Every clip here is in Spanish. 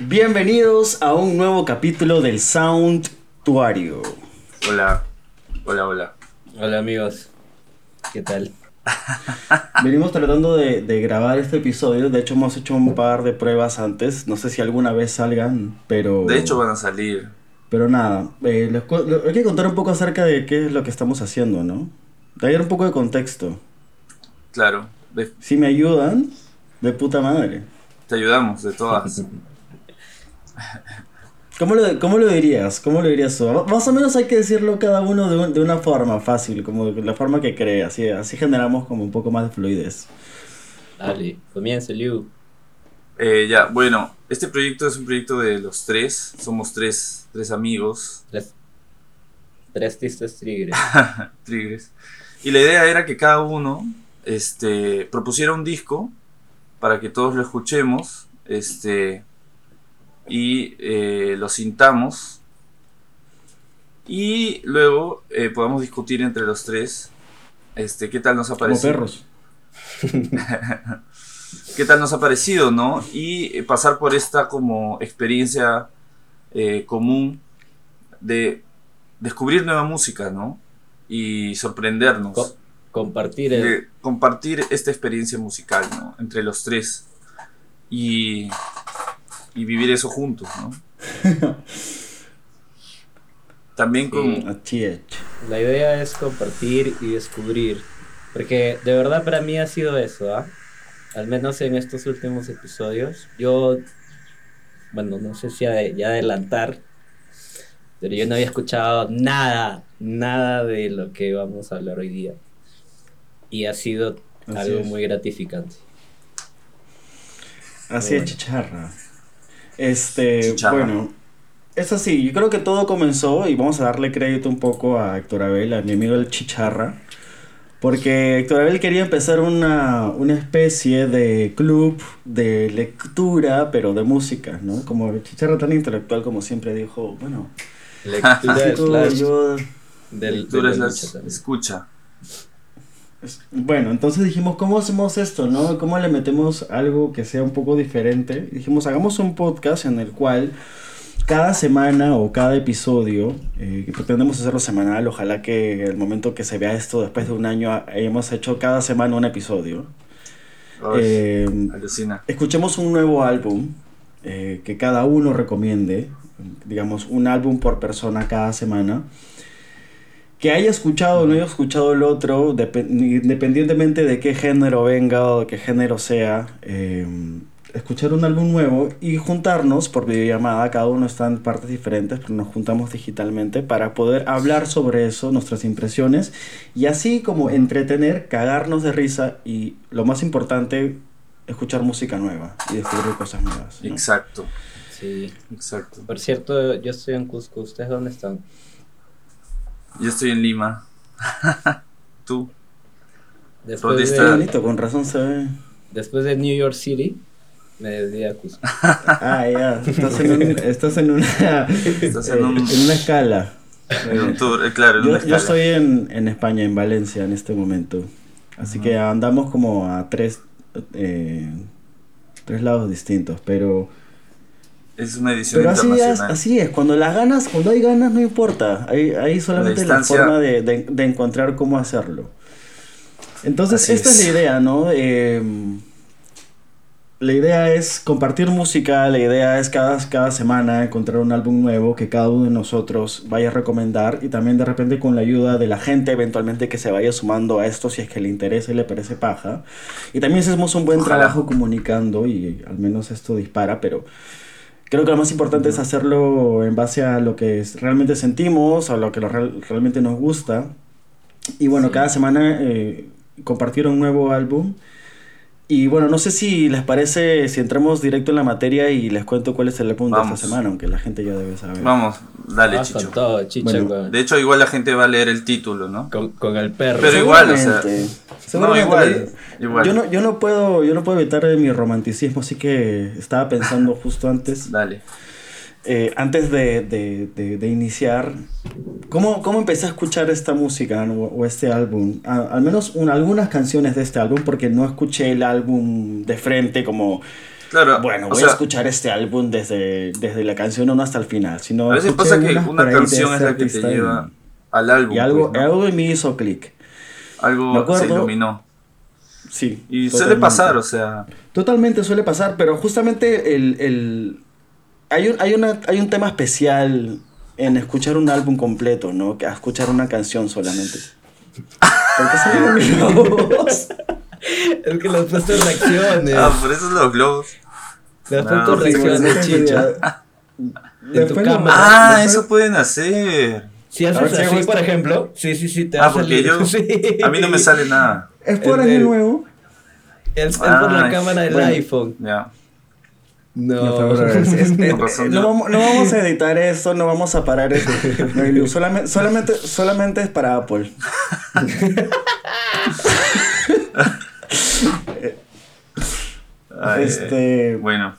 Bienvenidos a un nuevo capítulo del Sound Tuario. Hola, hola, hola. Hola amigos, ¿qué tal? Venimos tratando de, de grabar este episodio, de hecho hemos hecho un par de pruebas antes, no sé si alguna vez salgan, pero... De hecho van a salir. Pero nada, eh, les cu- hay que contar un poco acerca de qué es lo que estamos haciendo, ¿no? Dar un poco de contexto. Claro, de- Si me ayudan, de puta madre. te ayudamos de todas. ¿Cómo lo, cómo lo dirías? ¿Cómo lo dirías tú? Más o menos hay que decirlo cada uno de, un- de una forma fácil, como de la forma que cree, así, así generamos como un poco más de fluidez. Dale, comienza Liu. Eh, ya, bueno, este proyecto es un proyecto de los tres. Somos tres, tres amigos, Tres, tres tistes tigres. tigres. Y la idea era que cada uno este, propusiera un disco para que todos lo escuchemos este, y eh, lo sintamos. Y luego eh, podamos discutir entre los tres este, qué tal nos ha Como parecido. perros. qué tal nos ha parecido, ¿no? Y eh, pasar por esta como experiencia eh, común de descubrir nueva música, ¿no? Y sorprendernos. Co- compartir el... de compartir esta experiencia musical, ¿no? Entre los tres. Y, y vivir eso juntos, ¿no? También con... Es. La idea es compartir y descubrir. Porque de verdad para mí ha sido eso, ¿ah? Al menos en estos últimos episodios. Yo, bueno, no sé si ya adelantar, pero yo no había escuchado nada, nada de lo que vamos a hablar hoy día. Y ha sido Así algo es. muy gratificante. Así es, Bueno. chicharra. Este, Chicharra. bueno, es así. Yo creo que todo comenzó y vamos a darle crédito un poco a Héctor Abel, a mi amigo el chicharra. Porque Héctor Abel quería empezar una, una especie de club de lectura, pero de música, ¿no? Como el chicharra tan intelectual como siempre dijo, bueno, Lectura chico, slash yo del, lectura del es la lucha también. escucha. Bueno, entonces dijimos, ¿cómo hacemos esto, no? ¿Cómo le metemos algo que sea un poco diferente? Y dijimos, hagamos un podcast en el cual cada semana o cada episodio, eh, pretendemos hacerlo semanal, ojalá que el momento que se vea esto después de un año hayamos hecho cada semana un episodio. Ay, Eh, escuchemos un nuevo álbum eh, que cada uno recomiende, digamos un álbum por persona cada semana. Que haya escuchado o no haya escuchado el otro, depe- independientemente de qué género venga o de qué género sea, eh, escuchar un álbum nuevo y juntarnos por videollamada, cada uno está en partes diferentes, pero nos juntamos digitalmente para poder hablar sobre eso, nuestras impresiones, y así como entretener, cagarnos de risa y lo más importante, escuchar música nueva y descubrir cosas nuevas. ¿no? Exacto, Sí. exacto. Por cierto, yo estoy en Cusco. ¿Ustedes dónde están? Yo estoy en Lima. Tú. Después de, bonito, con razón se ve. después de New York City, me desvié a Cusco. Ah, ya, estás en, un- estás en una, Estás en un- en una escala. En un tour, eh, claro, en Yo, una yo escala. estoy en, en España, en Valencia, en este momento. Así que andamos como a tres, eh, tres lados distintos. Pero, Es una edición pero así, es, así es. Cuando las ganas, cuando hay ganas, no importa. Hay, hay solamente la, distancia- forma de, de- de encontrar cómo hacerlo. Entonces, Así esta es. es. la idea, ¿no? Eh, la idea es compartir música, la idea es cada, cada semana encontrar un álbum nuevo que cada uno de nosotros vaya a recomendar y también de repente con la ayuda de la gente eventualmente que se vaya sumando a esto si es que le interesa y le parece paja. Y también hacemos un buen Ojalá. trabajo comunicando y al menos esto dispara, pero creo que lo más importante es hacerlo en base a lo que realmente sentimos, a lo que lo real- realmente nos gusta. Y bueno, Sí. cada semana eh, compartir un nuevo álbum. Y bueno, no sé si les parece, si entramos directo en la materia y les cuento cuál es el álbum de esta semana, aunque la gente ya debe saber. Vamos, dale, Vas Chicho. todo, chicha, Bueno, con, De hecho, igual la gente va a leer el título, ¿no? con, con el perro. Pero igual, o sea, No, igual, igual. Yo no, yo no puedo, yo no puedo evitar mi romanticismo, así que estaba pensando justo antes. Dale. Eh, antes de, de- de- de iniciar, ¿cómo, ¿cómo empecé a escuchar esta música ¿no? o, este álbum? A- al menos un- algunas canciones de este álbum, porque no escuché el álbum de frente como Claro, bueno, voy sea, a escuchar este álbum desde, desde la canción 1 hasta el final. Sino a veces pasa que una canción es la que te lleva al álbum. Y algo, pues, ¿no? algo me hizo clic. Algo acuerdo- se iluminó. Sí. Y suele totalmente. pasar, o sea, Totalmente suele pasar, pero justamente el, el- hay, un, hay, una, hay un tema especial en escuchar un álbum completo, ¿no? Que a escuchar una canción solamente. Porque salen mis globos. Es que le has puesto reacciones. ah, por eso los globos. le has no, puesto sí, reacciones, chicha. Después tu cámara. Ah, después- eso pueden hacer. Si A ver haces si hago así, por ejemplo, sí, sí, sí, te va Ah, a porque salir. yo, Sí. a mí no me sale nada. Es por El- el- nuevo. Es, es por Ah, la cámara del bueno. iPhone. Ya. No. No, es- es- es- vamos, no vamos a editar esto, no vamos a parar eso. Solamente, solamente, solamente es para Apple. Ay, Este- Bueno.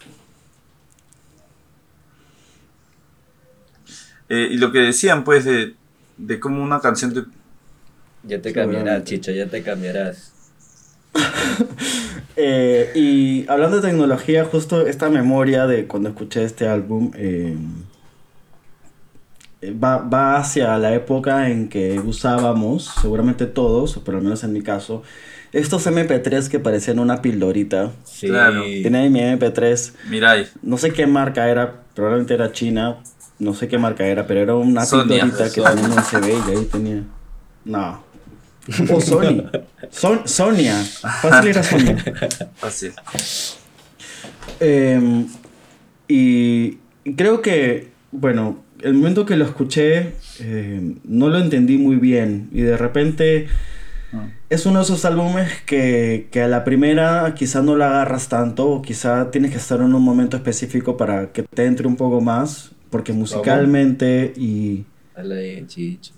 Eh, y lo que decían, pues, de, de cómo una canción te... Ya te cambiarás. Chicho, ya te cambiarás. Eh, y hablando de tecnología, justo esta memoria de cuando escuché este álbum eh, va, va hacia la época en que usábamos, seguramente todos, pero al menos en mi caso, estos MP3 que parecían una pildorita. Sí. Claro. Tenía mi MP3, Mirai. no sé qué marca era, probablemente era China, no sé qué marca era, pero era una Sonia. pildorita que Sonia. tenía un USB y ahí tenía... No. O Sony. Son, Sonia. Fácil era Sonia. Fácil. Eh, y creo que, bueno, el momento que lo escuché eh, no lo entendí muy bien y de repente Ah. es uno de esos álbumes que, que a la primera quizá no lo agarras tanto o quizá tienes que estar en un momento específico para que te entre un poco más porque musicalmente y Dale Chicho.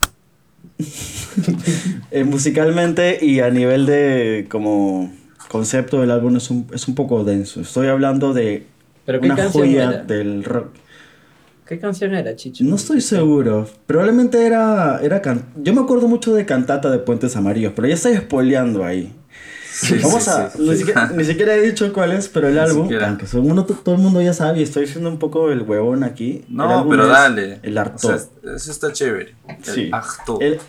Eh, musicalmente y a nivel de como concepto del álbum es un, es un poco denso. Estoy hablando de ¿Pero una joya era? del rock. ¿Qué canción era, Chicho? No estoy seguro. Probablemente era. era can- Yo me acuerdo mucho de Cantata de Puentes Amarillos, pero ya estoy spoileando ahí. Sí, Vamos sí, a. sí. Ni, siquiera, ni siquiera he dicho cuál es, pero el Ni álbum. siquiera. Aunque todo el, mundo, todo el mundo ya sabe y estoy siendo un poco el huevón aquí. el No, álbum pero es dale. El O Artot. sea, eso está chévere. El Sí. Arto. El,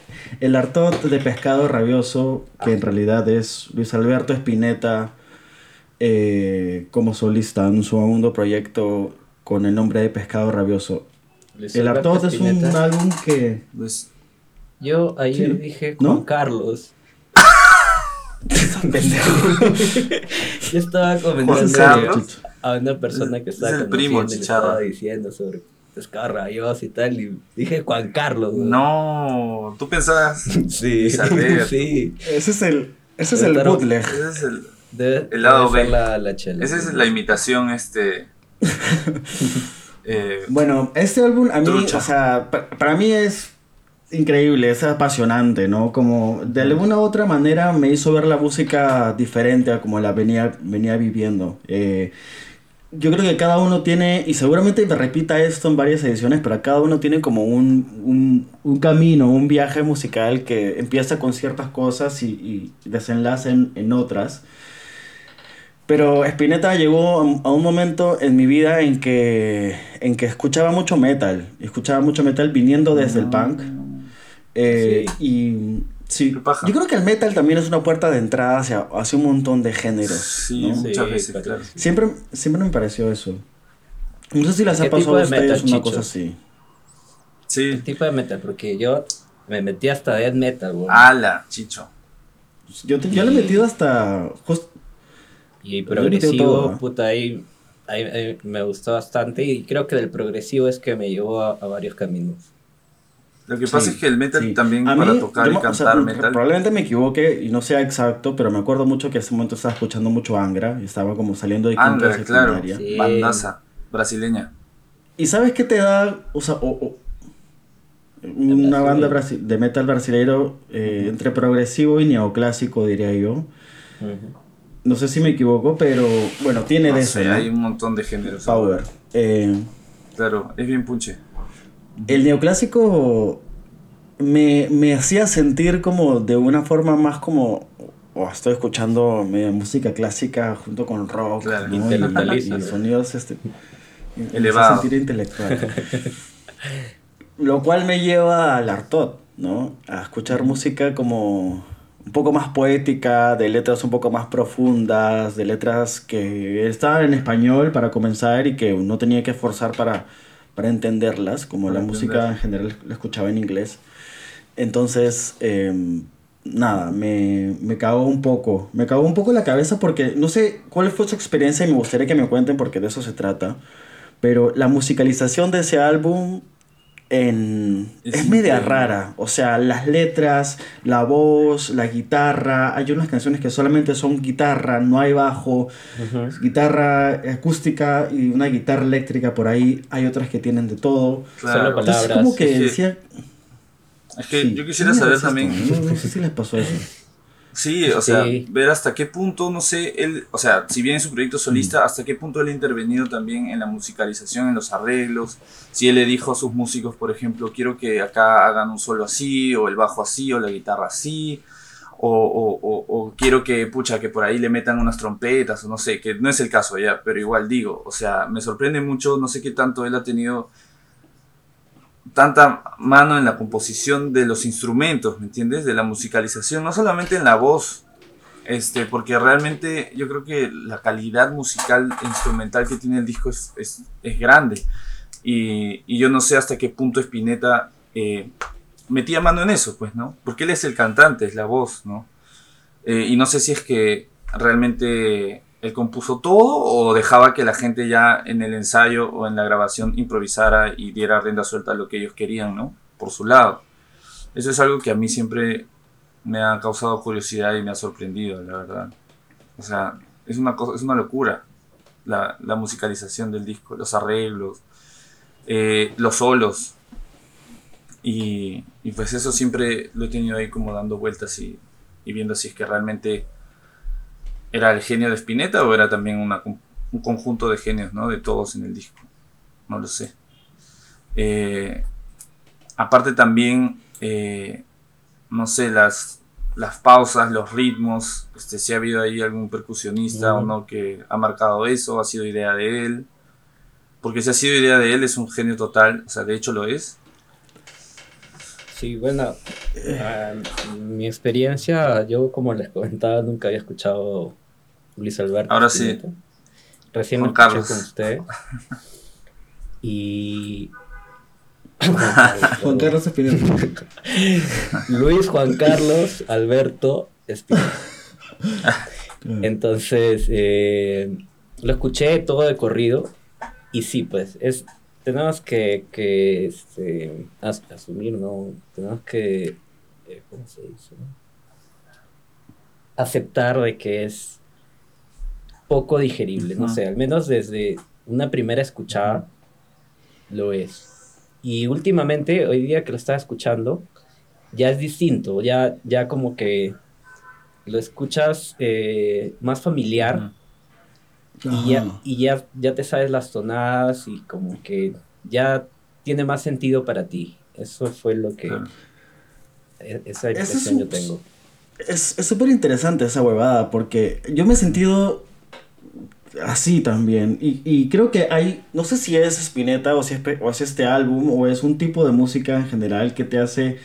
el Artot de Pescado Rabioso, que en realidad es Luis Alberto Espineta eh, como solista en su segundo proyecto con el nombre de Pescado Rabioso. Luis El Artot es un álbum que. Pues, Yo ayer Sí. dije ¿No? Juan Carlos. Yo estaba comentando a una persona que Es estaba el primo, diciendo sobre pescado rabioso y tal y dije Juan Carlos. güey. no, tú pensabas. Sí. Sí. Ese es el, ese es el bootleg. Ese es, el, Debe, El lado B. La, la chela. esa es la imitación, este. eh, Bueno, este álbum a mí, Trucha. o sea, pa- para mí es increíble, es apasionante, ¿no? Como de alguna u otra manera me hizo ver la música diferente a como la venía, venía viviendo. Eh, yo creo que cada uno tiene, y seguramente me repita esto en varias ediciones, pero cada uno tiene como un, un, un camino, un viaje musical que empieza con ciertas cosas y, y desenlace en, en otras. Pero Spinetta llegó a un- momento en mi vida en que, en que escuchaba mucho metal. Escuchaba mucho metal viniendo desde el punk. Eh, Y sí, yo creo que el metal también es una puerta de entrada hacia, hacia un montón de géneros. sí, ¿no? muchas veces, claro. Siempre, siempre me pareció eso. No sé si les ha ¿Qué pasado a de ustedes metal, una Chicho? cosa así. Sí. ¿Qué tipo de metal? Porque yo me metí hasta death metal, güey. Ala, chicho. Yo, te- yo le he metido hasta... just- Y progresivo, puta, ahí, ahí, ahí me gustó bastante. Y creo que del progresivo es que me llevó a, a varios caminos. Lo que pasa Sí, es que el metal sí. también A para mí, tocar yo y me- o cantar sea, metal. Probablemente me equivoque y no sea exacto, pero me acuerdo mucho que en ese momento estaba escuchando mucho Angra y estaba como saliendo de quinto de Angra, claro. Sí. Bandaza brasileña. ¿Y sabes qué te da? O sea, o- o- una banda de metal brasileiro eh, entre progresivo y neoclásico, diría yo. No sé si me equivoco, pero bueno, tiene No de eso. sé, ¿no? hay un montón de géneros. Power. Eh, Claro, es bien punche. El neoclásico me, me hacía sentir como de una forma más como o estoy escuchando media música clásica junto con rock Claro. ¿no? y, sonidos este, sentir intelectual. Lo cual me lleva al Artot, ¿no? A escuchar música como un poco más poética, de letras un poco más profundas, de letras que estaban en español para comenzar y que no tenía que esforzar para, para entenderlas, como Para la música en general la escuchaba en inglés. Entonces, em, nada, me, me cagó un poco. Me cagó un poco la cabeza porque no sé cuál fue su experiencia y me gustaría que me cuenten porque de eso se trata. Pero la musicalización de ese álbum en, Es es, media rara. O sea, las letras, la voz, la guitarra. Hay unas canciones que solamente son guitarra, no hay bajo. Guitarra acústica y una guitarra eléctrica por ahí. Hay otras que tienen de todo. Claro. Solo Entonces, como que Es que- decía. Es que sí, yo quisiera ¿qué saber también. no sé si les pasó eso. Sí, o sea, ver hasta qué punto, no sé, él, o sea, si bien en su proyecto solista, hasta qué punto él ha intervenido también en la musicalización, en los arreglos, si él le dijo a sus músicos, por ejemplo, quiero que acá hagan un solo así, o el bajo así, o la guitarra así, o, o- o- o quiero que, pucha, que por ahí le metan unas trompetas, o no sé, que no es el caso ya, pero igual digo, o sea, me sorprende mucho, no sé qué tanto él ha tenido tanta mano en la composición de los instrumentos, ¿me entiendes? De la musicalización, no solamente en la voz, este, porque realmente yo creo que la calidad musical e instrumental que tiene el disco es, es, es grande. Y, y yo no sé hasta qué punto Spinetta eh, metía mano en eso, pues, ¿no? Porque él es el cantante, es la voz, ¿no? Eh, y no sé si es que realmente él compuso todo o dejaba que la gente ya en el ensayo o en la grabación improvisara y diera rienda suelta a lo que ellos querían, ¿no? Por su lado. Eso es algo que a mí siempre me ha causado curiosidad y me ha sorprendido, la verdad. O sea, es una cosa, es una locura la, la musicalización del disco, los arreglos, eh, los solos. Y, y pues eso siempre lo he tenido ahí como dando vueltas y, y viendo si es que realmente era el genio de Spinetta o era también un conjunto de genios, ¿no? De todos en el disco. No lo sé. Eh, aparte también, eh, no sé, las, las pausas, los ritmos, este, si ha habido ahí algún percusionista o no que ha marcado eso, ha sido idea de él. Porque si ha sido idea de él es un genio total, o sea, de hecho lo es. Sí, bueno, ah, mi experiencia, yo como les comentaba, nunca había escuchado Luis Alberto. Ahora sí. Recién Juan lo escuché Carlos. con usted. Y. Juan Carlos Espineta. Luis Juan Carlos Alberto Espineta. Entonces, eh, lo escuché todo de corrido. Y sí, pues, es, tenemos que, que este, as- asumir, ¿no? Tenemos que, eh, ¿cómo se dice? Aceptar de que es poco digerible, no sé, al menos desde una primera escuchada lo es. Y últimamente, hoy día que lo estaba escuchando, ya es distinto, ya, ya como que lo escuchas eh, más familiar y, ya, y ya, ya te sabes las tonadas y como que ya tiene más sentido para ti. Eso fue lo que... Claro. e- Esa es impresión un- yo tengo. Es es súper interesante esa huevada porque yo me he sentido así también. Y, y creo que hay, no sé si es Spinetta o si es, o es este álbum o es un tipo de música en general que te hace,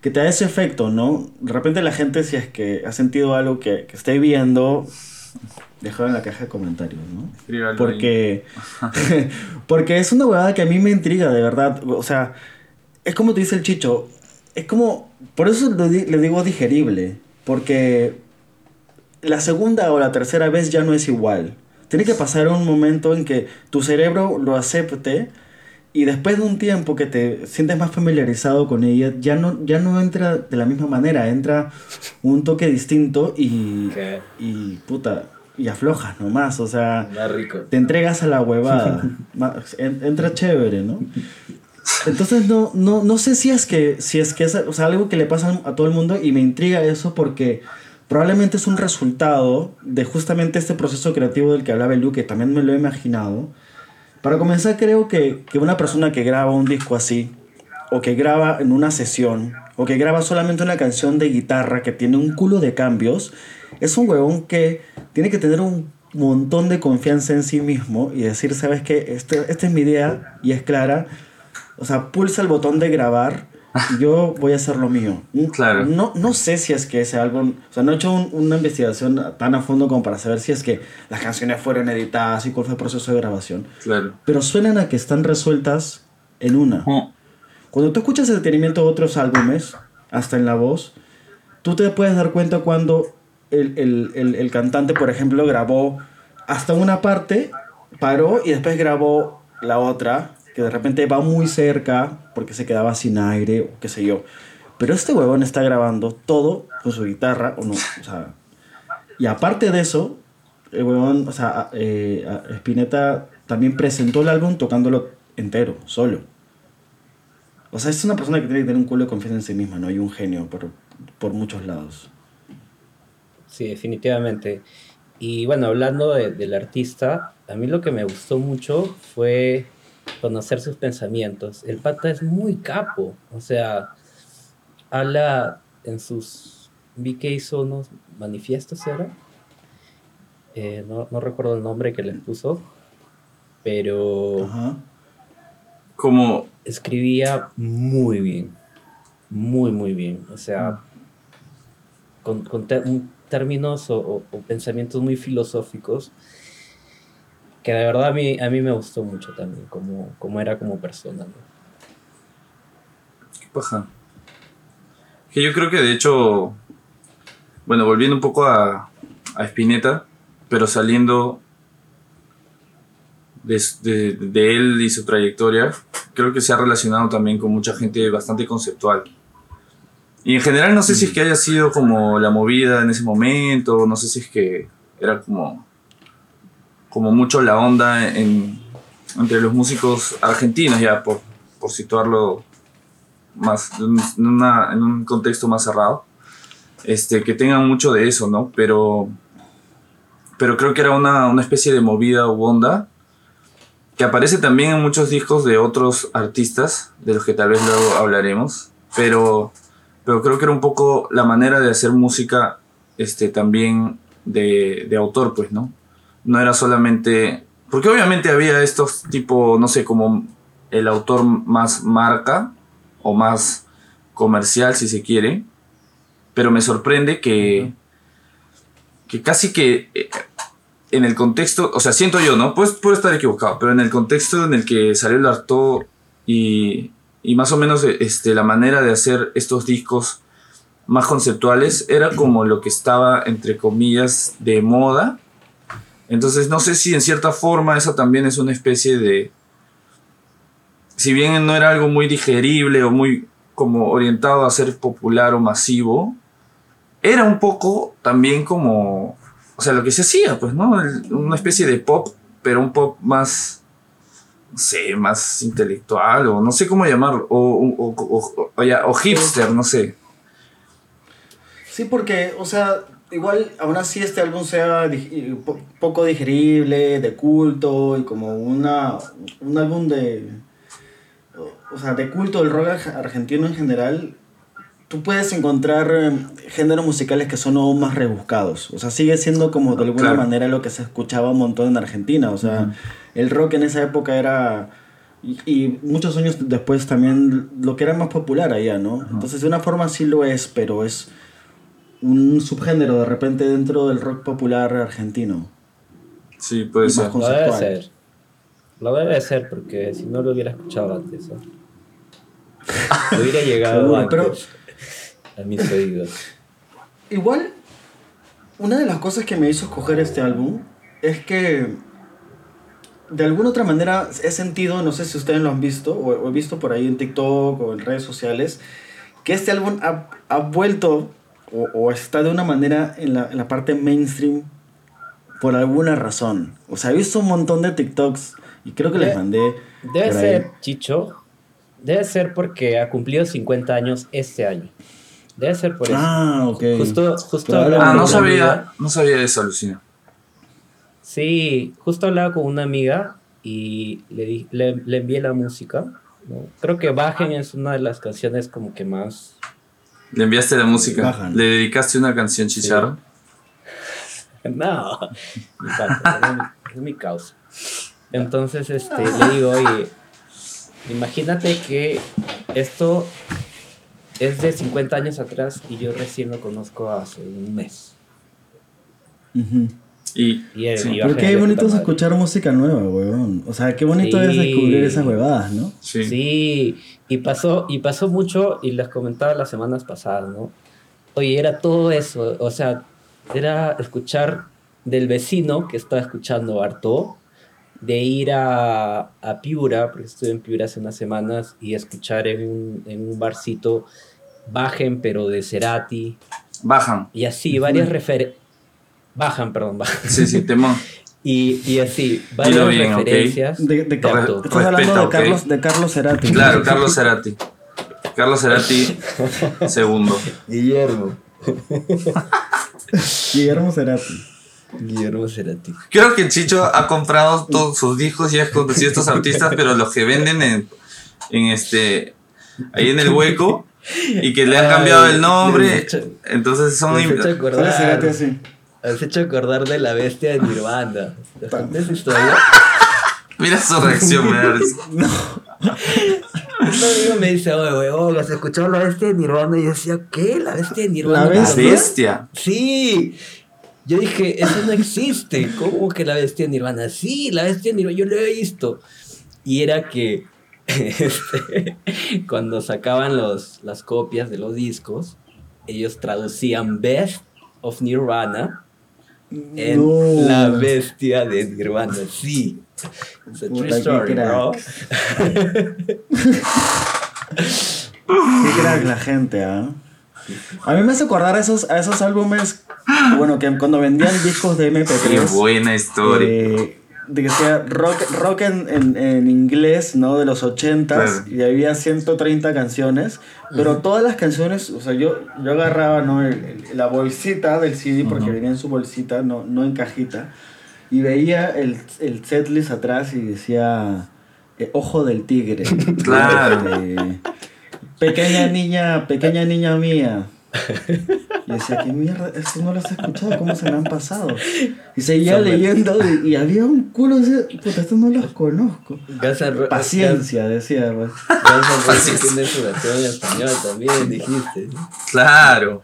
que te da ese efecto, ¿no? De repente la gente si es que ha sentido algo que, que esté viendo, déjalo en la caja de comentarios, ¿no? Escríbalo. Porque, porque es una huevada que a mí me intriga, de verdad. O sea, es como te dice el Chicho, es como, por eso le digo digerible, porque la segunda o la tercera vez ya no es igual. Tiene que pasar un momento en que tu cerebro lo acepte y después de un tiempo que te sientes más familiarizado con ella, ya no, ya no entra de la misma manera, entra un toque distinto y, Que y puta, y aflojas nomás, o sea más rico. te entregas a la huevada. Entra chévere, ¿no? Entonces no, no, no sé si es que, si es que es o sea, algo que le pasa a todo el mundo y me intriga eso porque probablemente es un resultado de justamente este proceso creativo del que hablaba Lu, que también me lo he imaginado. Para comenzar, creo que, que una persona que graba un disco así, o que graba en una sesión, o que graba solamente una canción de guitarra que tiene un culo de cambios, es un huevón que tiene que tener un montón de confianza en sí mismo y decir, ¿sabes qué? Este, esta es mi idea y es clara. O sea, pulsa el botón de grabar y yo voy a hacer lo mío. Claro. No, no sé si es que ese álbum, o sea, no he hecho un- una investigación tan a fondo como para saber si es que las canciones fueron editadas y cuál fue el proceso de grabación, Claro. pero suenan a que están resueltas en una. Oh, Cuando tú escuchas el detenimiento de otros álbumes, hasta en la voz, tú te puedes dar cuenta cuando el, el, el, el cantante, por ejemplo, grabó hasta una parte, paró y después grabó la otra, que de repente va muy cerca porque se quedaba sin aire o qué sé yo. Pero este huevón está grabando todo con su guitarra, o no, o sea... Y aparte de eso, el huevón, o sea, eh, Spinetta también presentó el álbum tocándolo entero, solo. O sea, es una persona que tiene que tener un culo de confianza en sí misma, ¿no? Y un genio por, por muchos lados. Sí, definitivamente. Y bueno, hablando de- del artista, a mí lo que me gustó mucho fue conocer sus pensamientos. El pata es muy capo, o sea, habla en sus... Vi que hizo unos manifiestos, ¿era? Eh, no, no recuerdo el nombre que les puso, pero Ajá. Como, escribía muy bien, muy, muy bien. O sea, con, con un- términos o, pensamientos muy filosóficos que de verdad a mí, a mí me gustó mucho también, como, como era como persona. ¿no? qué paja. Que yo creo que de hecho, bueno, volviendo un poco a, a Spinetta, pero saliendo de- de él y su trayectoria, creo que se ha relacionado también con mucha gente bastante conceptual. Y en general no sé si es que haya sido como la movida en ese momento, no sé si es que era como, como mucho la onda en, entre los músicos argentinos, ya por, por situarlo más en, una- en un contexto más cerrado, este, que tengan mucho de eso, ¿no? Pero, pero creo que era una, una especie de movida u onda que aparece también en muchos discos de otros artistas, de los que tal vez luego hablaremos, pero, pero creo que era un poco la manera de hacer música este, también de, de autor, pues, ¿no? No era solamente... Porque obviamente había estos tipo, no sé, como el autor más marca o más comercial, si se quiere, pero me sorprende que, que casi que eh, en el contexto, o sea, siento yo, ¿no? Pues, puedo estar equivocado, pero en el contexto en el que salió el Arto y, y más o menos este, la manera de hacer estos discos más conceptuales era como lo que estaba, entre comillas, de moda. Entonces, no sé si en cierta forma eso también es una especie de... Si bien no era algo muy digerible o muy como orientado a ser popular o masivo, era un poco también como, o sea, lo que se hacía, pues, ¿no? Una especie de pop, pero un pop más, no sé, más intelectual, o no sé cómo llamarlo, o, o, o- o ya- o hipster, no sé. Sí, porque, o sea, igual aún así este álbum sea dig- poco digerible, de culto y como una, un álbum de, o- sea, de culto del rock arg- argentino en general, tú puedes encontrar eh, géneros musicales que son aún más rebuscados. O sea, sigue siendo como de alguna Claro. manera lo que se escuchaba un montón en Argentina. O sea, el rock en esa época era... Y, y muchos años después también lo que era más popular allá, ¿no? Entonces de una forma sí lo es, pero es un subgénero de repente dentro del rock popular argentino. Sí, puede Y ser. más Lo debe ser. Lo debe ser, porque si no lo hubiera escuchado antes. ¿no? Hubiera llegado Seguro, antes a mis oídos. Igual, una de las cosas que me hizo escoger este álbum es que de alguna otra manera he sentido, no sé si ustedes lo han visto o, o he visto por ahí en TikTok o en redes sociales, que este álbum ha, ha vuelto o, o está de una manera en la, en la parte mainstream por alguna razón. O sea, he visto un montón de TikToks y creo que les Eh, mandé. Debe ahí. ser, Chicho, debe ser porque ha cumplido 50 años este año. Debe ser por eso. Ah, ok. Justo, justo Ah, no sabía, no sabía eso, Lucina. Sí, justo hablaba con una amiga y le, di- le, le envié la música. ¿no? Creo que Bajen es una de las canciones como que más... Le enviaste la música, Bajan. le dedicaste una canción, Chicharro. No, mi pata, es mi- causa. Entonces, este, le digo, oye, imagínate que esto es de 50 años atrás y yo recién lo conozco hace un mes. Ujú. Y Y, Sí. iba Pero qué bonito es escuchar música nueva, weón. O sea, qué bonito es Sí. descubrir esas huevadas, ¿no? sí. Sí, y pasó, y pasó mucho, y les comentaba las semanas pasadas, ¿no? Oye, era todo eso, o sea, era escuchar del vecino que estaba escuchando harto, de ir a, a Piura, porque estuve en Piura hace unas semanas, y escuchar en un, en un barcito Bajen, pero de Cerati, bajan. y así, varias referencias. Bajan, perdón, bajan. Sí, sí, temón. Y, y así, varias bien, ¿ok? referencias. De, de, Re- estás hablando de. Carlos, de Carlos Cerati. Claro, Carlos Cerati. Carlos Cerati, segundo. Guillermo. Guillermo Cerati. Guillermo Cerati. Creo que Chicho ha comprado todos sus discos y ha conocido estos artistas, pero los que venden en, en este ahí en el hueco y que le han cambiado el nombre, entonces son me has hecho acordar de la bestia de Nirvana. ¿Te esa historia? Mira su reacción, risa. Un amigo me dice, oye, huevón, ¿has escuchado la bestia de Nirvana? Y yo decía, ¿qué? ¿La bestia de Nirvana? ¿La bestia. Sí. Yo dije, eso no existe. ¿Cómo que la bestia de Nirvana? Sí, la bestia de Nirvana, yo lo he visto. Y era que este, cuando sacaban los, las copias de los discos, ellos traducían Best of Nirvana en No. La bestia de Nirvana. Sí. It's a true qué story, bro. Qué crack la gente, ¿ah? A mí me hace acordar a esos, a esos álbumes, bueno, que cuando vendían discos de Qué MP3. buena historia. eh, de que sea rock, rock en, en, en inglés, ¿no? De los 80s, Claro. y había 130 canciones, pero todas las canciones, o sea, yo, yo agarraba, ¿no? El- el- la bolsita del CD, porque venía en su bolsita, no, no en cajita, y veía el, el setlist atrás y decía, eh, Ojo del Tigre. Claro. Este, pequeña niña, pequeña niña mía. Y decía, ¿qué mierda? Esto no lo has escuchado, ¿cómo se me han pasado? Y seguía Son leyendo y, y había un culo de... Puta, estos no los conozco. Ro- Paciencia, decía. pues. Paciencia. tiene su versión en español también, dijiste. Claro.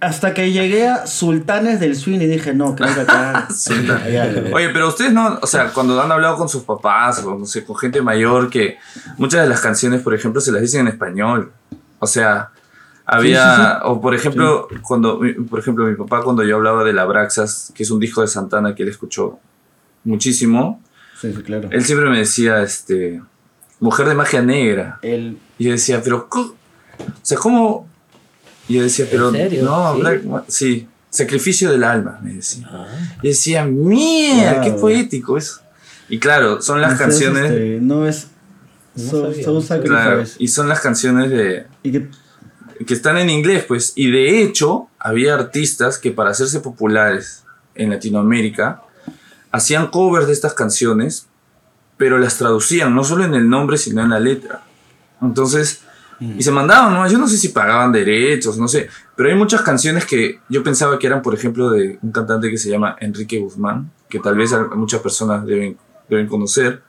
Hasta, que llegué a Sultanes del Swing y dije, no, creo que acá. Oye, pero ustedes no, o sea, cuando han hablado con sus papás o no sé, con gente mayor, que muchas de las canciones, por ejemplo, se las dicen en español. O sea, había, Sí, sí, sí. o por ejemplo, cuando, mi- por ejemplo, mi papá cuando yo hablaba de La Braxas, que es un disco de Santana que él escuchó muchísimo, Sí, sí, claro. él siempre me decía, este, Mujer de Magia Negra. El, Y yo decía, pero, ¿cómo? o sea, ¿cómo? Y yo decía, pero, serio? no, ¿Sí? Black sí, Sacrificio del Alma, me decía. Ah, Y decía, mierda, qué poético eso. Y claro, son las entonces, canciones. este, no es... No So, sabía. Soul Sacrifice. Claro, y son las canciones de Y que que están en inglés, pues. Y de hecho, había artistas que para hacerse populares en Latinoamérica hacían covers de estas canciones, pero las traducían no solo en el nombre, sino en la letra. Entonces, y se mandaban, ¿no? Yo no sé si pagaban derechos, no sé, pero hay muchas canciones que yo pensaba que eran, por ejemplo, de un cantante que se llama Enrique Guzmán, que tal vez muchas personas deben, deben conocer,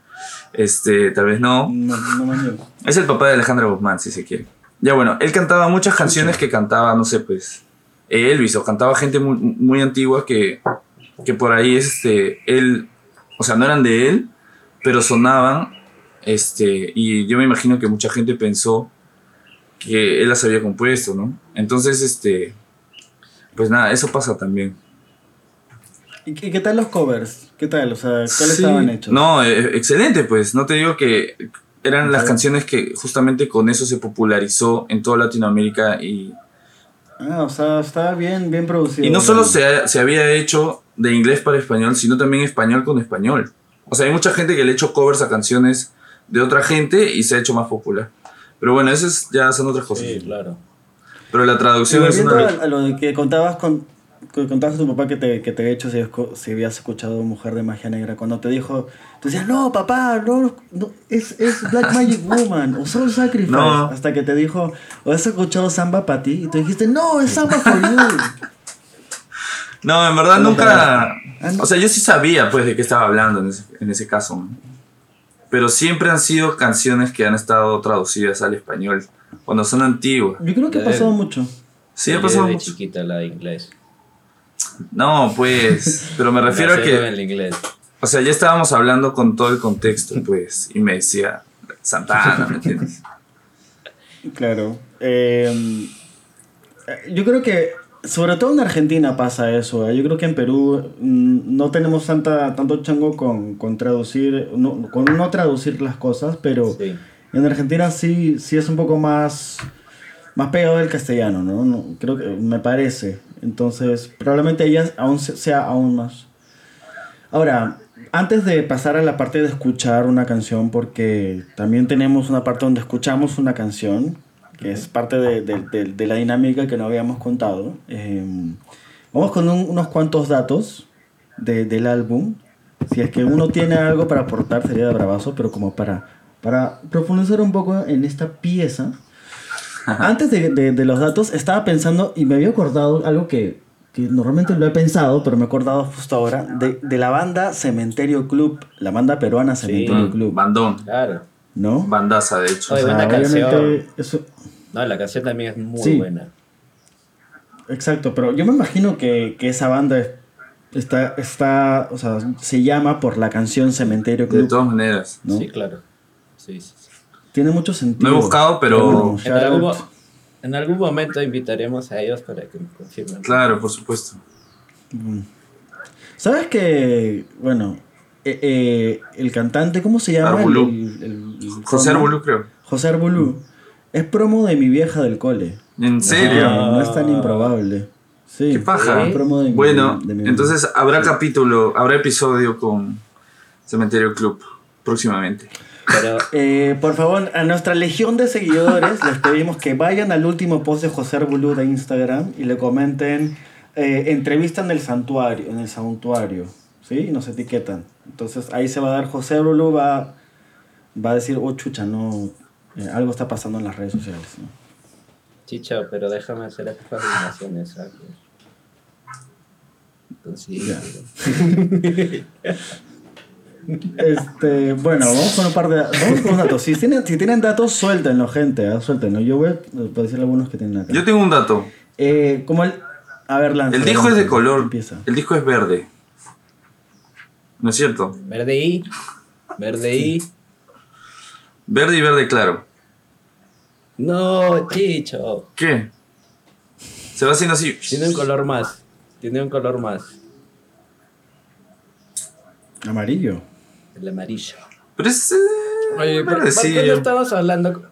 este, tal vez no. no, no niego. Es el papá de Alejandra Guzmán, si se quiere. Ya bueno, él cantaba muchas canciones que cantaba, no sé, pues, Elvis, o cantaba gente muy, muy antigua que, que por ahí, este, él, o sea, no eran de él, pero sonaban, este, y yo me imagino que mucha gente pensó que él las había compuesto, ¿no? Entonces, este, pues nada, eso pasa también. ¿Y qué, qué tal los covers? ¿Qué tal? O sea, ¿cuáles Sí. estaban hechos? No, eh, excelente, pues. No te digo que eran las canciones que justamente con eso se popularizó en toda Latinoamérica y, Ah, o sea, estaba bien, bien producido. y no solo se, se había hecho de inglés para español, sino también español con español. O sea, hay mucha gente que le ha hecho covers a canciones de otra gente y se ha hecho más popular. Pero bueno, esas ya son otras cosas. sí, claro. Pero la Y traducción es una... a, lo que contabas con contabas a tu papá que te, que te había hecho si, si habías escuchado Mujer de Magia Negra. Cuando te dijo, tú decías, no, papá, no, no, es, es Black Magic Woman o Soul Sacrifice. No. Hasta que te dijo, ¿o has escuchado Samba para ti? Y tú dijiste, no, es Samba for You. No, en verdad nunca. Ah. O sea, yo sí sabía pues de qué estaba hablando en ese, en ese caso. ¿no? Pero siempre han sido canciones que han estado traducidas al español. Cuando son antiguas. Yo creo que ha pasado mucho. Sí, ha pasado de mucho. chiquita la de inglés. No, pues. Pero me refiero a que. inglés. O sea, ya estábamos hablando con todo el contexto, pues. Y me decía Santana, ¿me entiendes? Claro. Eh, yo creo que, sobre todo en Argentina pasa eso. ¿eh? Yo creo que en Perú mm, no tenemos tanta, tanto chango con, con traducir, no, con no traducir las cosas, pero Sí. en Argentina sí, sí es un poco más, más pegado del castellano, ¿no? No, Creo que me parece. Entonces, probablemente ella aún se- sea aún más. Ahora, antes de pasar a la parte de escuchar una canción, porque también tenemos una parte donde escuchamos una canción, que es parte de, de- de- de la dinámica que no habíamos contado. eh, vamos con un- unos cuantos datos de- del álbum. Si es que uno tiene algo para aportar, sería de bravazo, pero como para, para profundizar un poco en esta pieza. Antes de, de- de los datos, estaba pensando y me había acordado algo que, que normalmente lo he pensado, pero me he acordado justo ahora, de, de la banda Cementerio Club, la banda peruana Cementerio Club, Bandón. Claro. ¿no? Bandaza, de hecho. Oye, buena obviamente canción. eso- No, la canción también es muy Sí. buena. exacto, pero yo me imagino que, que esa banda está, está, o sea, se llama por la canción Cementerio De Club, todas maneras. ¿no? Sí, claro. Sí, sí. Tiene mucho sentido. No he buscado, pero- En algún, en algún momento invitaremos a ellos para que nos confirmen. Claro, por supuesto. ¿Sabes que, bueno, eh, eh, el cantante, ¿cómo se llama? Arbulú. El- el- el José? Arbulú, creo. José Arbulú. Es promo de mi vieja del cole. ¿En serio? no es tan improbable. Sí. ¿Qué paja? Es promo de mi- Bueno, de mi- entonces habrá capítulo, habrá episodio con Cementerio Club próximamente. Pero Eh, por favor, a nuestra legión de seguidores les pedimos que vayan al último post de José Arbulú de Instagram y le comenten eh, entrevista en el santuario, en el santuario, ¿sí? Y nos etiquetan. Entonces ahí se va a dar José Arbulú va, va a decir, oh chucha, no, eh, algo está pasando en las redes sociales. ¿no? Pero déjame hacer estas animaciones. ¿sabes? Entonces, Ya. Este, bueno, vamos con un par de vamos con datos. Si tienen, si tienen datos, suéltenlo, gente, ¿eh? suéltenlo. Yo voy a decir algunos que tienen acá. Yo tengo un dato. Eh, como el. A ver, Lance. El disco es de color. Empieza. El disco es verde. ¿No es cierto? Verde I. Verde I. Verde y verde claro. No, Chicho. ¿Qué? Se va haciendo así. Tiene un color más. Tiene un color más. Amarillo. El amarillo. Pero es. eh, Oye, ¿por, por qué no verdecillo. estamos hablando?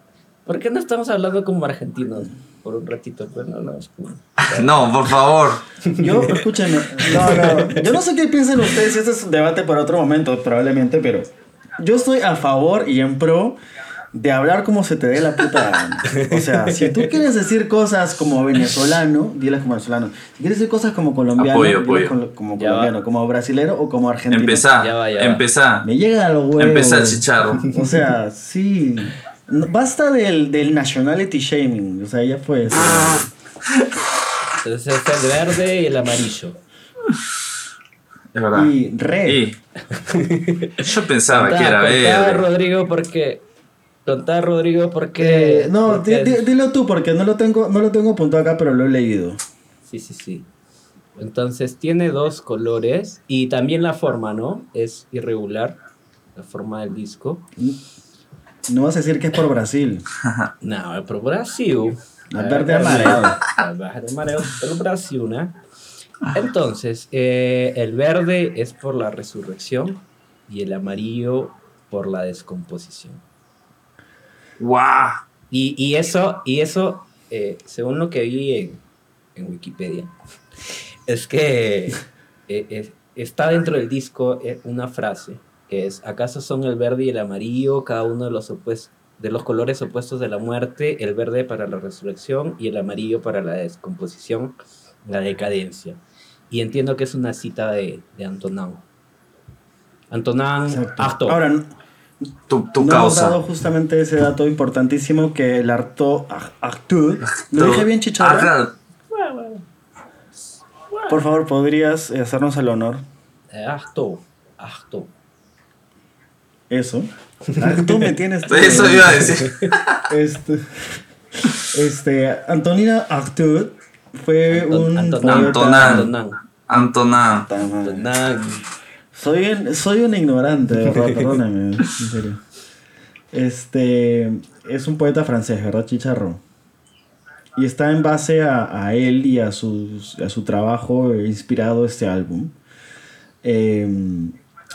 ¿Por qué no estamos hablando como argentinos? Por un ratito, pues no, no, es como- No, por favor. Yo, escúchenme. No, no. Yo no sé qué piensan ustedes. Este es un debate para otro momento, probablemente, pero. Yo estoy a favor y en pro de hablar como se te dé la puta gana. O sea, si tú quieres decir cosas como venezolano, dilas como venezolano. Si quieres decir cosas como colombiano, Apoyo, como- como Ya va. colombiano, como brasilero o como argentino. Empezá. Ya va, ya va. Empezá. Me llega a los huevos. Empezá, chicharro. O sea, sí. Basta del, del nationality shaming. O sea, ya fue. eso. Entonces está el verde y el amarillo. Es verdad. Y re. Y. Yo pensaba Contá- que era verde. Rodrigo, porque. Contá, Rodrigo, porque. Eh, no, di- porque- di- dilo tú porque no lo tengo, no lo tengo apuntado acá, pero lo he leído. Sí, sí, sí. Entonces tiene dos colores y también la forma, ¿no? Es irregular, la forma del disco. No vas a decir que es por Brasil. No, pero Brasil. La verde amarelo. La verde amarelo, pero Brasil, ¿no? Entonces, eh, el verde es por la resurrección y el amarillo por la descomposición. ¡Guau! Y, y eso, y eso eh, según lo que vi en, en Wikipedia, es que eh, es- está dentro del disco eh, una frase que es, ¿acaso son el verde y el amarillo, cada uno de los, opues- de los colores opuestos de la muerte, el verde para la resurrección y el amarillo para la descomposición, la decadencia? Y entiendo que es una cita de, de Exacto. Artaud. Ahora, Tu, tu hemos causa. dado justamente ese dato importantísimo que el Arto Artud. Lo dije bien, chicharra. Arra- Por favor, ¿podrías hacernos el honor? Eh, Ahto, Ahto. Eso. Tú me tienes... Eso iba a decir. Este, este, Antonina Artaud fue Anton- un Antonan. poeta- Antonan. Antonan. Antonan. Soy un, soy un ignorante, de verdad, perdóname, en serio. Este, es un poeta francés, ¿verdad, Chicharro? Y está en base a, a él y a, sus, a su trabajo inspirado este álbum. Eh,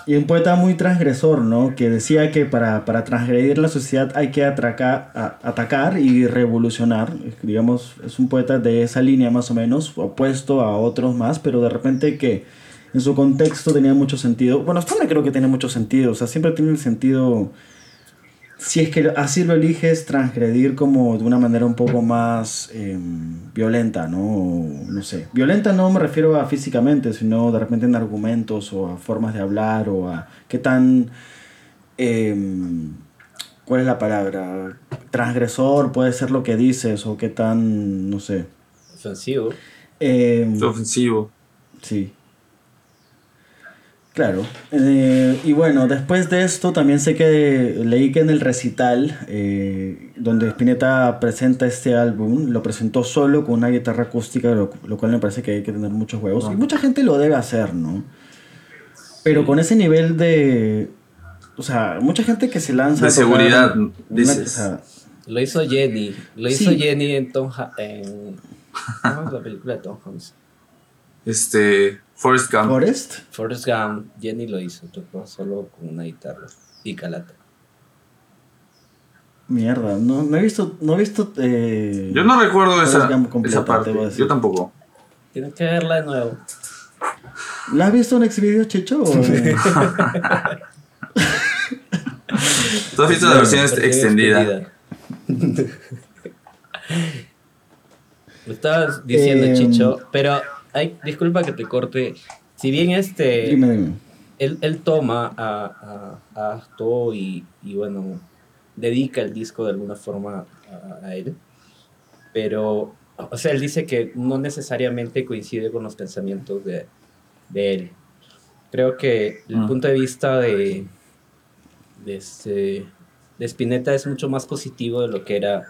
y un poeta muy transgresor, ¿no? Que decía que para, para transgredir la sociedad hay que a- atacar y revolucionar. Digamos, es un poeta de esa línea más o menos, opuesto a otros más, pero de repente que en su contexto tenía mucho sentido. Bueno, esto me creo que tiene mucho sentido, o sea, siempre tiene el sentido, si es que así lo eliges, transgredir como de una manera un poco más eh, violenta, ¿no? O, no sé. Violenta no me refiero a físicamente, sino de repente en argumentos o a formas de hablar o a qué tan... em, ¿Cuál es la palabra? Transgresor puede ser lo que dices o qué tan, no sé. Ofensivo. Em, Ofensivo. Sí. Claro. Eh, y bueno, después de esto también sé que leí que en el recital, eh, donde Spinetta presenta este álbum, lo presentó solo con una guitarra acústica, lo, lo cual me parece que hay que tener muchos huevos. Y mucha gente lo debe hacer, ¿no? Pero con ese nivel de... O sea, mucha gente que se lanza... De seguridad, una- dices. o sea, Lo hizo Jenny. Lo hizo Sí. Jenny en Tom Ha- en ¿cómo es la película de Tom Hanks? Este. Forrest Gump. Forrest. Forrest Gump, Jenny lo hizo, tocó solo con una guitarra y calata. Mierda, no, no he visto... No he visto eh, Yo no recuerdo Forrest esa, Gump completa, esa parte. Yo tampoco. Tienes que verla de nuevo. ¿La has visto en Exvideo, Checho? o- ¿Tú has visto la versión Versión extendida? Lo estabas diciendo, Em, Chicho, pero ay, disculpa que te corte. Si bien este Dime, dime. él, él toma a, a, a Asto y, y bueno, dedica el disco de alguna forma a, a él, pero, o sea, él dice que no necesariamente coincide con los pensamientos de, de él. Creo que el Mm. punto de vista de, de, este, de Spinetta es mucho más positivo de lo que era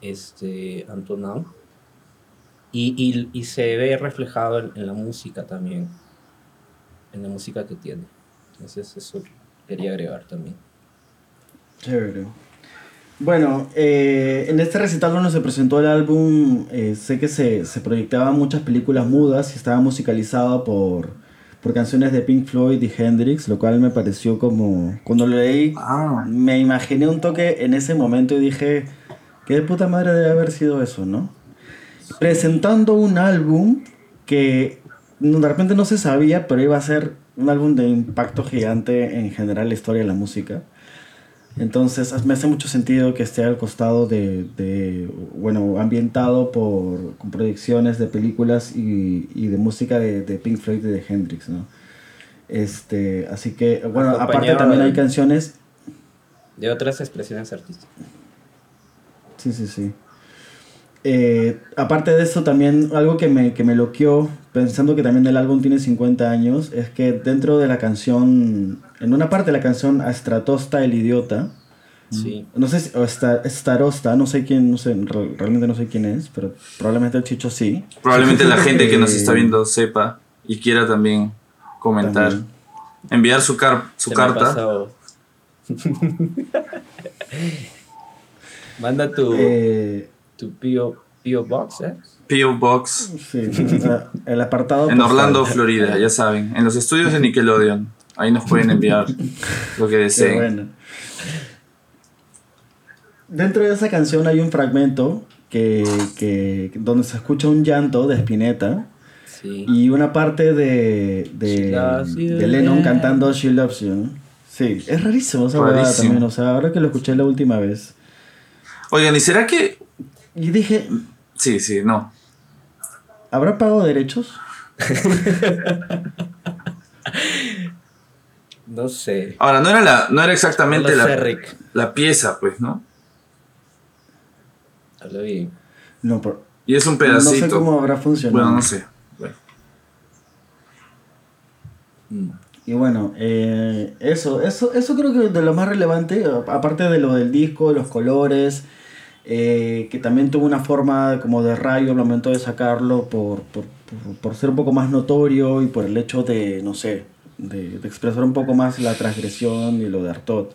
este, Antonau. Y, y, y se ve reflejado en, en la música también, en la música que tiene. Entonces eso quería agregar también. Chévere. Bueno, eh, en este recital cuando se presentó el álbum, eh, sé que se, se proyectaban muchas películas mudas y estaba musicalizado por, por canciones de Pink Floyd y Hendrix, lo cual me pareció como... Cuando lo leí, Ah. me imaginé un toque en ese momento y dije, ¿qué de puta madre debe haber sido eso, no? Presentando un álbum que de repente no se sabía, pero iba a ser un álbum de impacto gigante en general en la historia de la música. Entonces me hace mucho sentido que esté al costado de, de, bueno, ambientado por con proyecciones de películas y, y de música de, de Pink Floyd y de Hendrix, ¿no? Este, así que, bueno, aparte también hay canciones De otras expresiones artísticas. Sí, sí, sí. Eh, aparte de eso, también algo que me, que me loqueó, pensando que también el álbum tiene 50 años, es que dentro de la canción, en una parte de la canción, a Stratosta el idiota, Sí. no sé si, o Starosta, no sé quién, no sé, re- realmente no sé quién es, pero probablemente el Chicho sí. Probablemente la gente que nos está viendo sepa y quiera también comentar. También. Enviar su, car su Se me ha carta. Manda tu, Eh, tu P.O. P.O. Box, ¿eh? P.O. Box sí, el apartado. en. Orlando, Florida, ya saben. En los estudios de Nickelodeon. Ahí nos pueden enviar lo que Qué deseen. bueno. Dentro de esa canción hay un fragmento que, que- donde se escucha un llanto de Spinetta Sí. y una parte de, de, de Lennon cantando She Loves You. Sí, es rarísimo esa Rarísimo. también, o sea, ahora que lo escuché la última vez. Oigan, ¿y será que.? Y dije, Sí, sí, no. ¿habrá pago derechos? No sé. Ahora, no era, la, no era exactamente No la, sé, Rick. la pieza, pues, ¿no? Habla bien. No, por, Y es un no pedacito. sé cómo habrá funcionado. Bueno, no sé. Bueno. Y bueno, eh, eso, eso, eso creo que de lo más relevante, aparte de lo del disco, los colores, eh, que también tuvo una forma como de rayo al momento de sacarlo por, por, por- por ser un poco más notorio y por el hecho de, no sé, de, de expresar un poco más la transgresión y lo de Artot.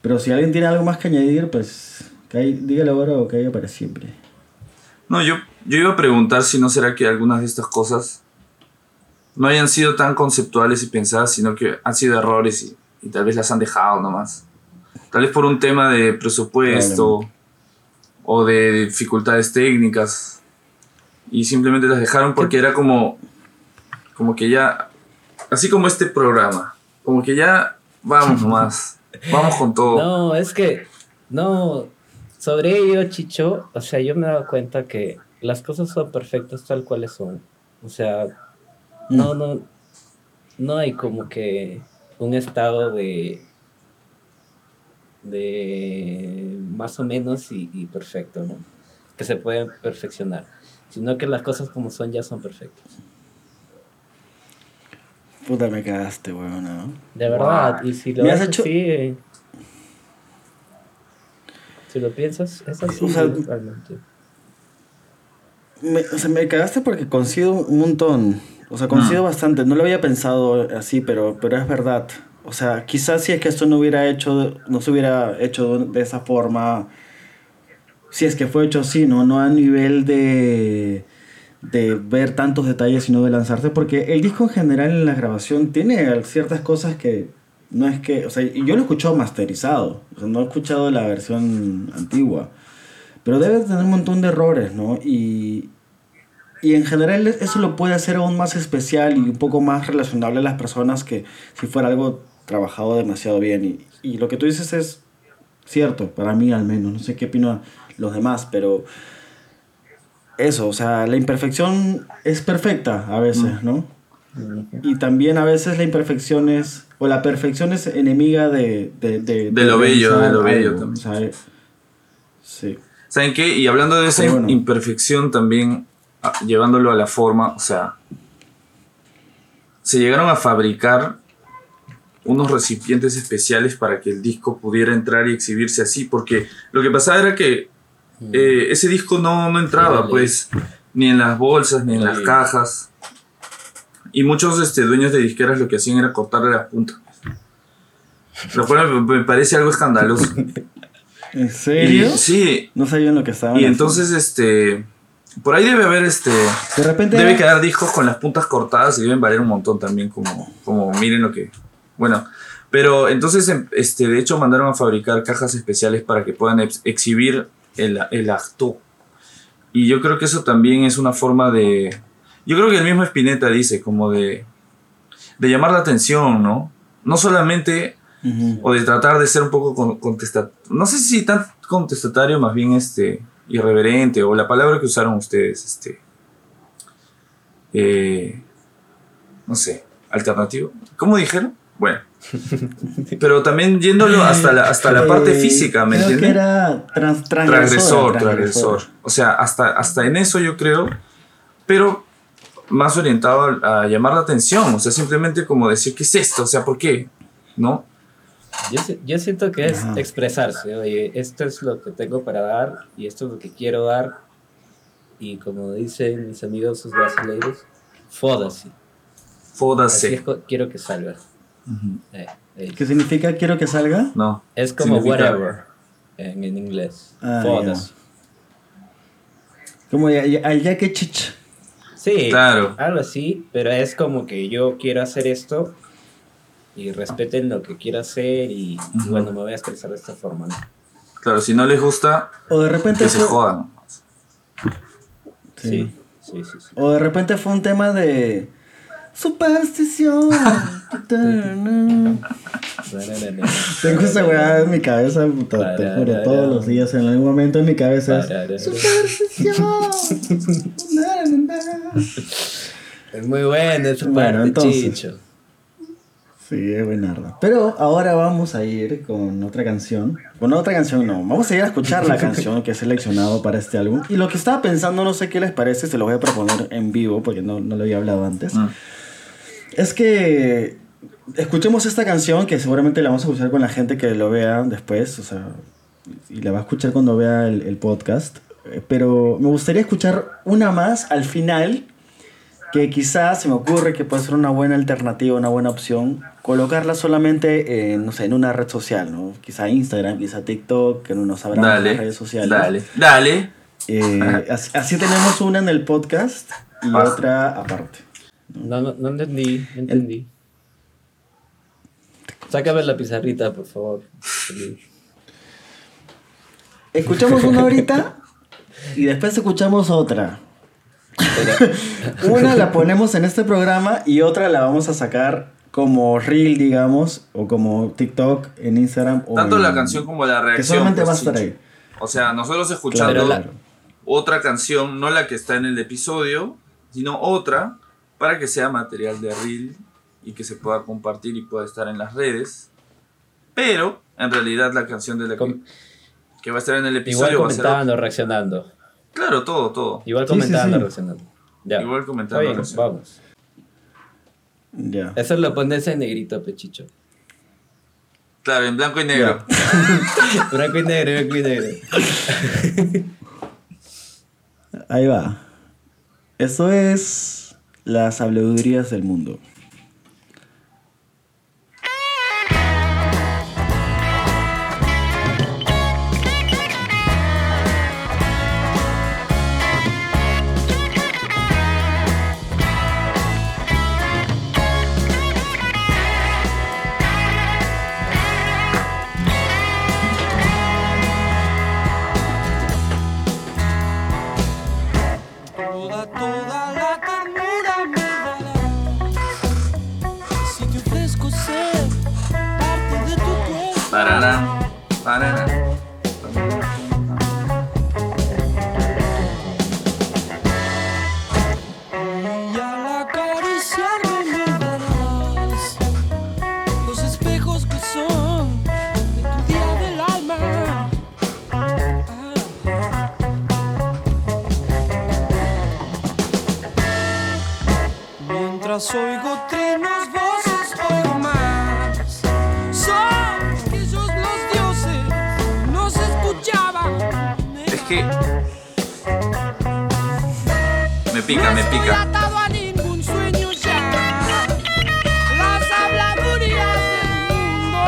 Pero si alguien tiene algo más que añadir, pues que ahí- dígalo ahora o que haya para siempre. No, yo, yo iba a preguntar si no será que algunas de estas cosas no hayan sido tan conceptuales y pensadas, sino que han sido errores y, y tal vez las han dejado nomás. Tal vez por un tema de presupuesto o de dificultades técnicas y simplemente las dejaron porque era como, como que ya, así como este programa, como que ya vamos nomás, vamos con todo. No, es que, no, sobre ello, Chicho, o sea, yo me he dado cuenta que las cosas son perfectas tal cuales son. O sea, no, no, no hay como que un estado de, de más o menos y, y perfecto, ¿no? Que se pueden perfeccionar, sino que las cosas como son ya son perfectas. Puta, me cagaste, weón, ¿no? De verdad, y si lo Me has ves hecho- así, eh, si lo piensas, es así O sea, realmente. Me, o sea, me cagaste porque coincido un montón. O sea, coincido bastante. No lo había pensado así, pero, pero es verdad. O sea, quizás si es que esto no hubiera hecho, no se hubiera hecho de esa forma, si es que fue hecho así, ¿no? No a nivel de, de ver tantos detalles, sino de lanzarse, porque el disco en general en la grabación tiene ciertas cosas que no es que, o sea, yo lo he escuchado masterizado, no he escuchado la versión antigua. Pero debe tener un montón de errores, ¿no? Y, y en general eso lo puede hacer aún más especial y un poco más relacionable a las personas que si fuera algo trabajado demasiado bien. Y, y lo que tú dices es cierto, para mí al menos. No sé qué opinan los demás, pero eso, o sea, la imperfección es perfecta a veces, ¿no? Y también a veces la imperfección es, o la perfección es enemiga de... De, de, De lo bello, de lo bello algo, también. o sea, sí. ¿Saben qué? Y hablando de esa bueno. imperfección también, ah, llevándolo a la forma, o sea, se llegaron a fabricar unos recipientes especiales para que el disco pudiera entrar y exhibirse así, porque lo que pasaba era que eh, ese disco no, no entraba, pues, ni en las bolsas, ni en las cajas. Y muchos este, dueños de disqueras lo que hacían era cortarle las puntas. Lo cual me- me parece algo escandaloso. ¿En Y, serio? sí, No sabían lo que estaban y haciendo. entonces, este. Por ahí debe haber este. De repente... Debe quedar discos con las puntas cortadas y deben valer un montón también, como, como miren lo que. Bueno, pero entonces, em, este, de hecho, mandaron a fabricar cajas especiales para que puedan ex- exhibir el, el acto. Y yo creo que eso también es una forma de. Yo creo que el mismo Spinetta dice, como de. de llamar la atención, ¿no? No solamente o de tratar de ser un poco con- contestatario. No sé si tan contestatario, más bien este irreverente, o la palabra que usaron ustedes, este. eh, no sé, alternativo. ¿Cómo dijeron? Bueno. Pero también yéndolo hasta la, hasta la parte Eh, física, ¿me creo que entienden? era trans, Transgresor, transgresor, transgresor. O sea, hasta, hasta en eso yo creo, pero más orientado a, a llamar la atención. O sea, simplemente como decir, ¿qué es esto? O sea, ¿por qué? ¿No? Yo, yo siento que es Ajá. expresarse, oye, esto es lo que tengo para dar y esto es lo que quiero dar. Y como dicen mis amigos sus brasileiros, foda-se. Así Fódase. es co- quiero que Eh, eh. ¿Qué significa quiero que salga? No. Es como Significa- whatever en, en inglés. Ah, foda-se. Como ya, ya, ya que chich. Sí, Claro. algo así, pero es como que yo quiero hacer esto y respeten lo que quiero hacer y, y Ujú. bueno, me voy a expresar de esta forma. ¿no? Claro, si no les gusta, O de repente que se jodan. Sí. Sí, sí, sí. sí. o de repente fue un tema de superstición. Tengo esa weá en mi cabeza, puta, te juro, todos los días, en algún momento en mi cabeza es superstición. Es muy bueno esa Bueno, entonces. Chicho. Sí, es buenarda. Pero ahora vamos a ir con otra canción. Con otra canción no. Vamos a ir a escuchar la canción que he seleccionado para este álbum. Y lo que estaba pensando, no sé qué les parece, se lo voy a proponer en vivo porque no, no lo había hablado antes. Mm. Es que escuchemos esta canción que seguramente la vamos a escuchar con la gente que lo vea después, o sea, y la va a escuchar cuando vea el, el podcast. Eh, Pero me gustaría escuchar una más al final, que quizás se me ocurre que puede ser una buena alternativa, una buena opción, colocarla solamente en, no sé, en una red social, ¿no? Quizá Instagram, quizá TikTok, que no nos sabrán las Dale, redes sociales. dale, dale. Eh, así, así tenemos una en el podcast y otra aparte. No, no, no entendí, no entendí. Sácame la pizarrita, por favor. Escuchamos una ahorita y después escuchamos otra. Una la ponemos en este programa y otra la vamos a sacar como reel, digamos, o como TikTok en Instagram. O Tanto en- la canción como la reacción. Que solamente pues, va a estar ahí. O sea, nosotros escuchando otra canción, no la que está en el episodio, sino otra, para que sea material de reel y que se pueda compartir y pueda estar en las redes. Pero, en realidad, la canción de la que, Com- que va a estar en el Igual episodio va a ser... comentando, reaccionando. Claro, todo, todo. Igual Sí, sí, comentando, sí. reaccionando. Ya. Igual comentando. reaccionando. vamos. Ya. Eso lo pones en negrito, pechicho. Claro, en blanco y negro. Blanco y negro, blanco y negro. Ahí va. Eso es las habladurías del mundo. Que... Me pica, no me pica. atado a ningún sueño ya. Las habladurías del mundo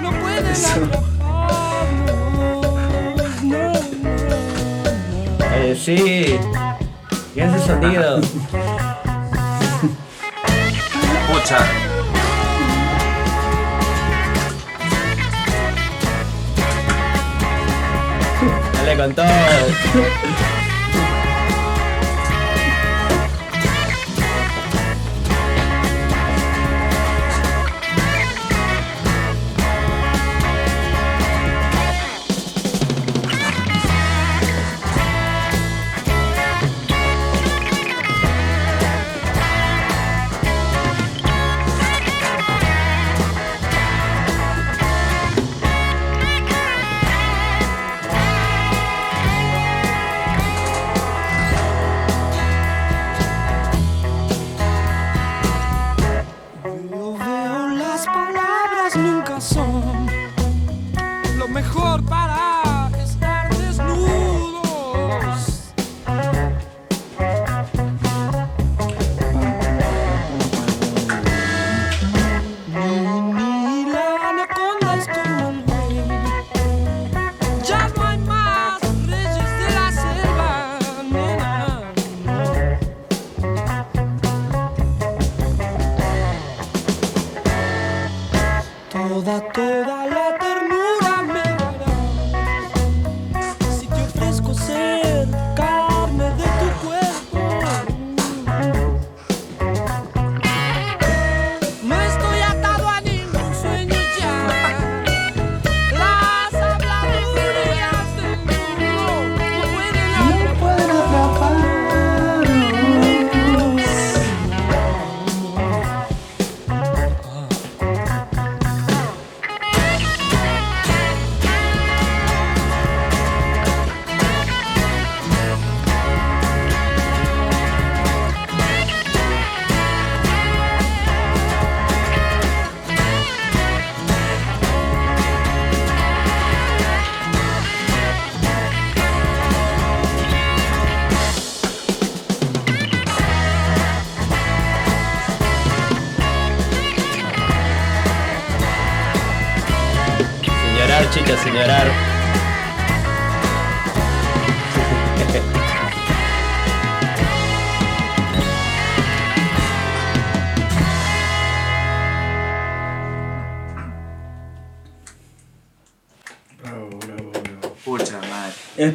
no pueden atraparnos. No, no, no. Eh, sí. ¿Qué es ese sonido? Pucha. Dale con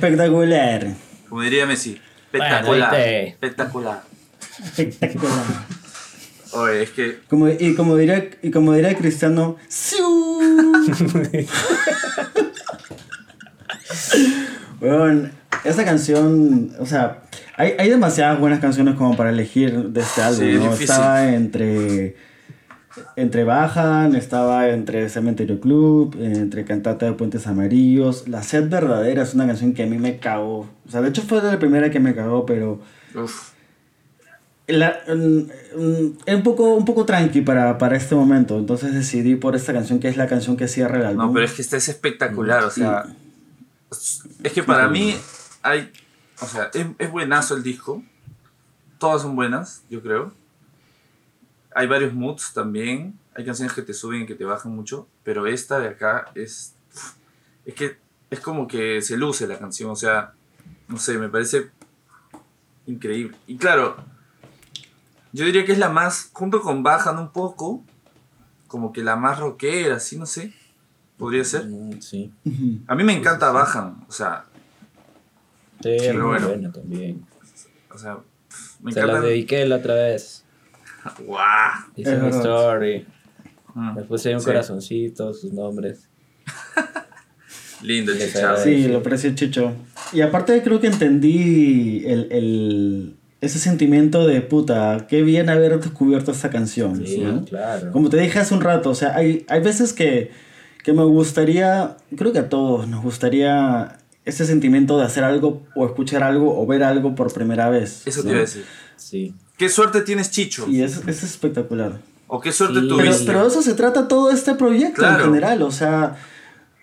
Espectacular. Como diría Messi. Bueno, Espectacular. espectacular. Espectacular. Oye, es que. Como, y, como diría, y como diría Cristiano. Weón, esta canción, o sea, hay, hay demasiadas buenas canciones como para elegir de este álbum, Sí, ¿no? Estaba entre, entre Bajan, estaba entre Cementerio Club, entre Cantata de Puentes Amarillos. La Sed Verdadera es una canción que a mí me cagó. O sea, de hecho fue la primera que me cagó, pero... Uf. La, mm, mm, es un poco, un poco tranqui para, para este momento, entonces decidí por esta canción que es la canción que cierra el álbum. No, pero es que esta es espectacular, o sea. Es que para mí hay. O sea, es, es buenazo el disco. Todas son buenas, yo creo. Hay varios moods también. Hay canciones que te suben y que te bajan mucho. Pero esta de acá es. Es que es como que se luce la canción. O sea, no sé, me parece increíble. Y claro, yo diría que es la más. Junto con Bajan un poco. Como que la más rockera, así, no sé. Podría ser. Mm, Sí. A mí me encanta Bajan, o sea, Sí, pero bueno. buena también. o sea, me Se la encanta. dediqué la otra vez. ¡Guau! Hice Es mi story. Mm, Le puse un Sí. corazoncito, sus nombres. Lindo el Les chicharo. Sí, lo aprecio Chicho. Y aparte creo que entendí el, el- ese sentimiento de puta, qué bien haber descubierto esta canción. Sí, ¿no? claro. Como te dije hace un rato, o sea, hay, hay veces que, que me gustaría, creo que a todos nos gustaría ese sentimiento de hacer algo o escuchar algo o ver algo por primera vez. Eso te ¿no? iba a decir. Sí. ¿Qué suerte tienes, Chicho? Y es, es espectacular. ¿O qué suerte Sí. Pero, tuviste? pero de eso se trata todo este proyecto Claro. en general. O sea,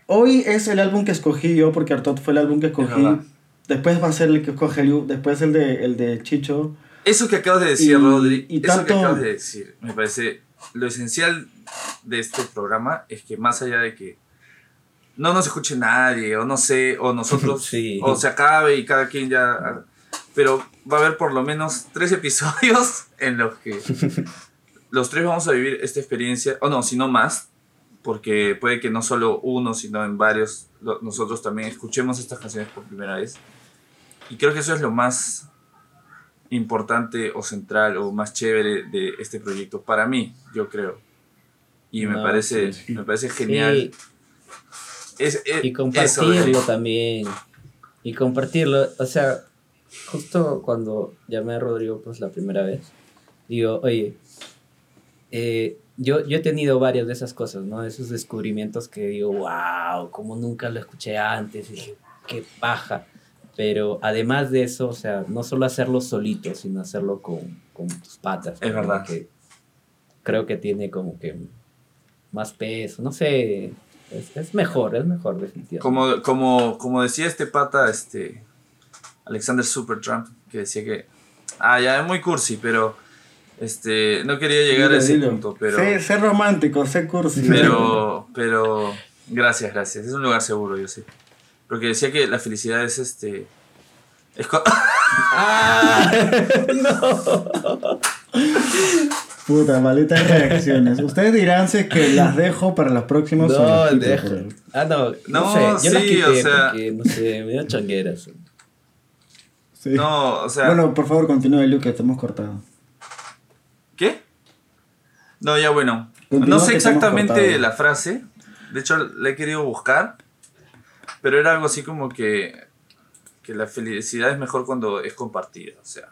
hoy es el álbum que escogí yo porque Artot fue el álbum que escogí. Después va a ser el que escoge Liu. Después el de, el de Chicho. Eso que acabas de decir, Y- Rodri, y eso que tanto- acabas de decir, me parece lo esencial de este programa es que más allá de que no nos escuche nadie, o no sé, o nosotros, Sí. o se acabe y cada quien ya... Pero va a haber por lo menos tres episodios en los que los tres vamos a vivir esta experiencia, o no, si no más, porque puede que no solo uno, sino en varios, nosotros también escuchemos estas canciones por primera vez. Y creo que eso es lo más importante o central o más chévere de este proyecto para mí, yo creo. Y me parece sí. me parece genial. Sí, Es- es- y compartirlo también. Y compartirlo. O sea, justo cuando llamé a Rodrigo pues la primera vez, digo, oye, eh, yo, yo he tenido varias de esas cosas, ¿no? Esos descubrimientos que digo, wow, como nunca lo escuché antes, y dije, qué paja. Pero además de eso, o sea, no solo hacerlo solito, sino hacerlo con, con tus patas. Es verdad. Que creo que tiene como que más peso, no sé. Es, es mejor, es mejor, definitivamente. Como, como, como decía este pata, este Alexander Supertramp, que decía que, ah, ya es muy cursi, pero este, no quería llegar Dilo, a ese dilo. punto, pero, Sé, sé romántico, sé cursi. pero, pero, gracias, gracias, es un lugar seguro, yo sé. Porque decía que la felicidad es este, es ¡Ah! ¡No! Puta, maletas reacciones. Ustedes dirán si es que las dejo para los próximos. No, las pero- Ah, no, no, No, sé. Yo las sí, quité o sea- porque, no sé, me dio changueras. Sí. no, o sea, Bueno, por favor, continúe, Luke, que te hemos cortado. ¿qué? No, ya bueno, Continúa no sé exactamente la frase, de hecho la he querido buscar, pero era algo así como que, que la felicidad es mejor cuando es compartida, o sea.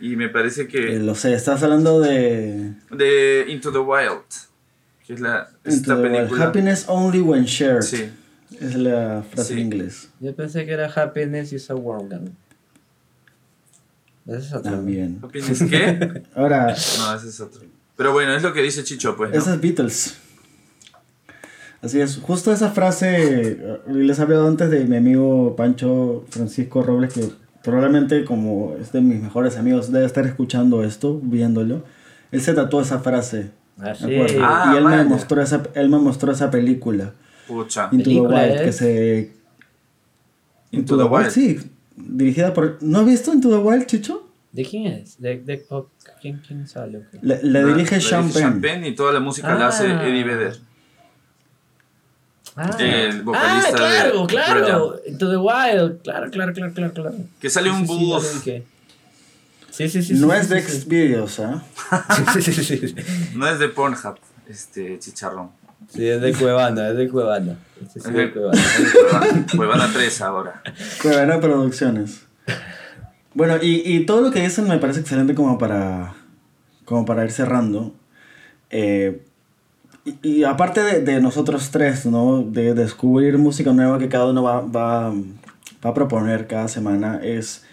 Y me parece Eh, que lo sé, estás hablando de. de Into the Wild, que es la Into esta the Wild. película. Happiness only when shared. Sí, Es la frase Sí. en inglés. Yo pensé que era Happiness is a World Esa es otra. También. ¿Opinas qué? Ahora, No, ese es otro. Pero bueno, es lo que dice Chicho, pues. ¿no? Esa es Beatles. Así es, justo esa frase, eh, les he hablado antes de mi amigo Pancho Francisco Robles, que probablemente como es de mis mejores amigos, debe estar escuchando esto, viéndolo. Él se tatuó esa frase, Ah, ¿de sí. acuerdo? Ah, y él me, vaya. mostró esa, él me mostró esa película. Pucha. Into the Wild, que se... Into the Wild. sí. Dirigida por... ¿No has visto Into the Wild, Chicho? ¿De quién es? ¿De, de, ¿quién, ¿Quién sale? La, la dirige La Sean Penn. Penn y toda la música la hace Ah. Eddie Vedder. Ah, El vocalista ah, claro, de claro. Pearl Into the Wild. Claro, claro, claro, claro, claro. Que sale un Sí, sí. Sí, sí, sí. No sí, es sí, de. Xvideos, sí, sí, sí, sí. No es de Pornhub, este chicharrón. Sí, es de Cuevana, es de Cuevana. Sí, sí, Es de de Cuevana. es de Cuevana. Cuevana 3 ahora. Cuevana Producciones. Bueno, y, y todo lo que dicen me parece excelente como para, como para ir cerrando. Eh, y, y aparte de, de nosotros tres, ¿no? De descubrir música nueva que cada uno va, va, va a proponer cada semana, es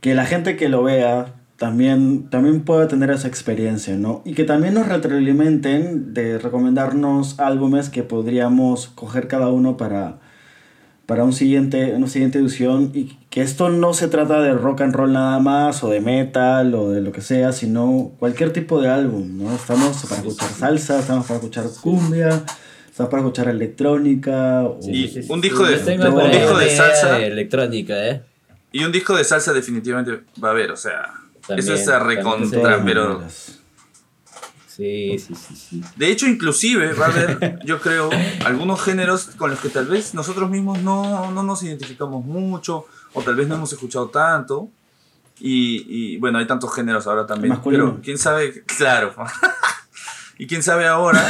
que la gente que lo vea también, también pueda tener esa experiencia, ¿no? Y que también nos retroalimenten de recomendarnos álbumes que podríamos coger cada uno para, para un siguiente, una siguiente edición y que esto no se trata de rock and roll nada más o de metal o de lo que sea, sino cualquier tipo de álbum, ¿no? Estamos para escuchar salsa, estamos para escuchar cumbia, estamos para escuchar electrónica o- Y un disco de- un disco de salsa. de electrónica, ¿eh? Y un disco de salsa definitivamente va a haber, o sea. También, eso es a también de recontra, pero. Sí, sí, sí, sí. De hecho, inclusive va a haber, yo creo, algunos géneros con los que tal vez nosotros mismos no, no nos identificamos mucho, o tal vez no hemos escuchado tanto. Y, y, bueno, hay tantos géneros ahora también. Masculino. Pero quién sabe, claro. y quién sabe ahora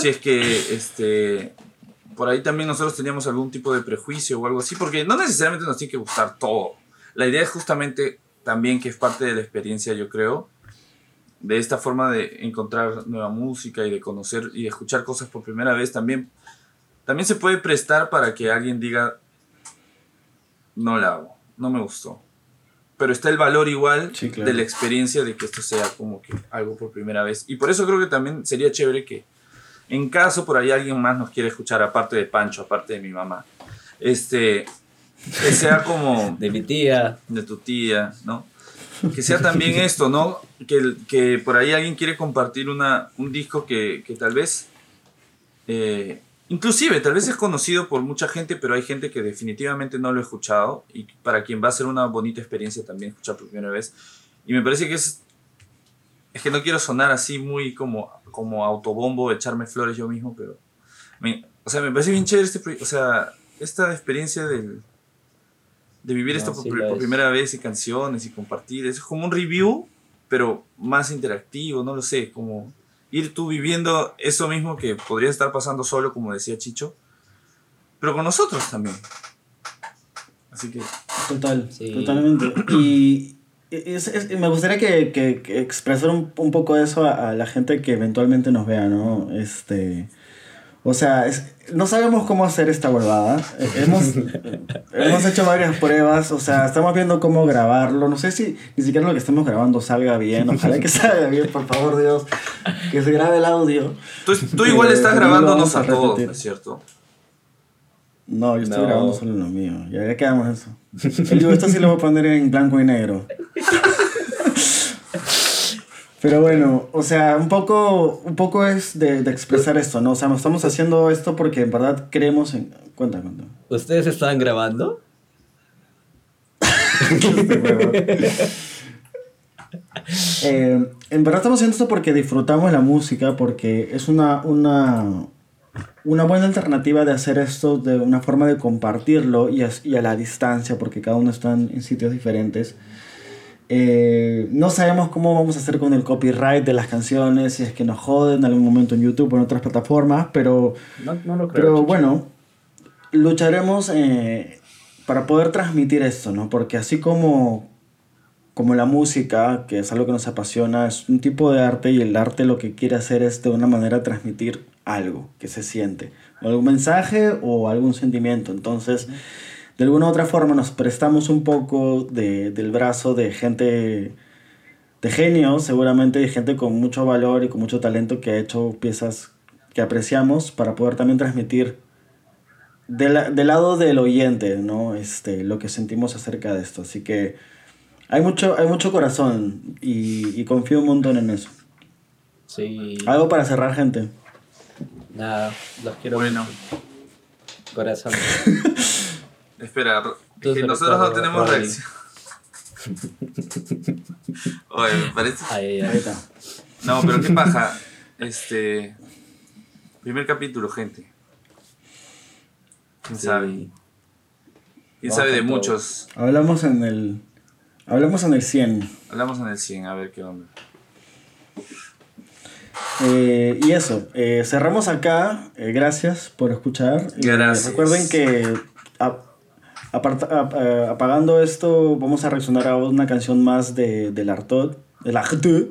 si es que este por ahí también nosotros teníamos algún tipo de prejuicio o algo así, porque no necesariamente nos tiene que gustar todo. La idea es justamente también que es parte de la experiencia, yo creo, de esta forma de encontrar nueva música y de conocer y de escuchar cosas por primera vez también también se puede prestar para que alguien diga no la hago, no me gustó. Pero está el valor igual Sí, claro. de la experiencia de que esto sea como que algo por primera vez. Y por eso creo que también sería chévere que en caso por ahí alguien más nos quiere escuchar aparte de Pancho, aparte de mi mamá, este que sea como De mi tía. de tu tía, ¿no? Que sea también esto, ¿no? Que, que por ahí alguien quiere compartir una, un disco que, que tal vez, eh, inclusive, tal vez es conocido por mucha gente, pero hay gente que definitivamente no lo ha escuchado y para quien va a ser una bonita experiencia también escuchar por primera vez. Y me parece que es, es que no quiero sonar así muy como, como autobombo, echarme flores yo mismo, pero, me- o sea, me parece bien chévere este, o sea, esta experiencia del, de vivir No, esto por, sí es. primera vez y canciones y compartir. Es como un review, pero más interactivo, no lo sé, como ir tú viviendo eso mismo que podría estar pasando solo, como decía Chicho, pero con nosotros también. Así que, Total, Sí. totalmente. Y es- es- me gustaría que, que, que expresar un, un poco eso a, a la gente que eventualmente nos vea, ¿no? Este, o sea, es- no sabemos cómo hacer esta huevada. Eh, Hemos, hemos hecho varias pruebas, o sea, estamos viendo cómo grabarlo. No sé si ni siquiera lo que estemos grabando salga bien. Ojalá que salga bien, por favor, Dios. Que se grabe el audio. tú, tú igual Eh, estás grabándonos a a todos. ¿no es cierto? No, yo estoy No. grabando solo lo mío. Ya, ya quedamos eso. Digo, esto sí lo voy a poner en blanco y negro. Pero bueno, o sea, un poco, un poco es de, de expresar esto, ¿no? O sea, estamos haciendo esto porque en verdad creemos en... Cuenta, cuenta. ¿Ustedes estaban grabando? Eh, en verdad estamos haciendo esto porque disfrutamos la música, porque es una, una, una buena alternativa de hacer esto de una forma de compartirlo y a, y a la distancia, porque cada uno está en, en sitios diferentes. Eh, no sabemos cómo vamos a hacer con el copyright de las canciones, si es que nos joden en algún momento en YouTube o en otras plataformas, pero... No, no lo creo. Pero bueno, lucharemos eh, para poder transmitir esto, ¿no? Porque así como, como la música, que es algo que nos apasiona, es un tipo de arte y el arte lo que quiere hacer es de una manera transmitir algo que se siente, o algún mensaje o algún sentimiento. Entonces, de alguna u otra forma nos prestamos un poco de, del brazo de gente de genios, seguramente de gente con mucho valor y con mucho talento que ha hecho piezas que apreciamos para poder también transmitir de la- del lado del oyente, ¿no? Este, lo que sentimos acerca de esto. Así que hay mucho, hay mucho corazón y, y confío un montón en eso. Sí. Algo para cerrar, gente. Nada, los quiero Bueno. Corazón. Espera, que nosotros no tenemos reacción. Oye, me parece. Ahí está. No, pero qué paja. Este. Primer capítulo, gente. ¿Quién Sí. sabe? ¿Quién sabe de todo. muchos? Hablamos en el. Hablamos en el 100. Hablamos en el 100, a ver qué onda. Eh, y eso, eh, cerramos acá. Eh, gracias por escuchar. Eh, Gracias. recuerden que a- aparta- a- a- apagando esto, vamos a reaccionar a una canción más de, del Artot. Del Artot.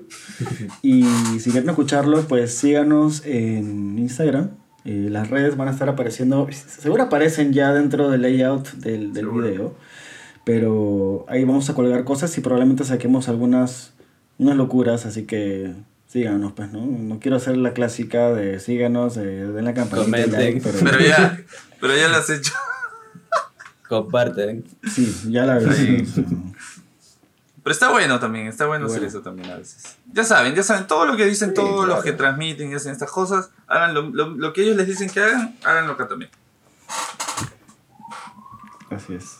y si quieren escucharlo, pues síganos en Instagram. Eh, las redes van a estar apareciendo. Seguro aparecen ya dentro del layout del, del video. Pero ahí vamos a colgar cosas y probablemente saquemos algunas unas locuras, así que síganos, pues, ¿no? No quiero hacer la clásica de síganos, eh, den la campanita, Comenten. like, pero, Pero ya, pero ya lo has hecho. Comparten. sí, ya la Sí. vi. Pero está bueno también, está bueno, hacer eso también a veces. Ya saben, ya saben, todo lo que dicen, Sí, todos los que transmiten y hacen estas cosas, hagan lo, lo- lo que ellos les dicen que hagan, háganlo acá también. Así es.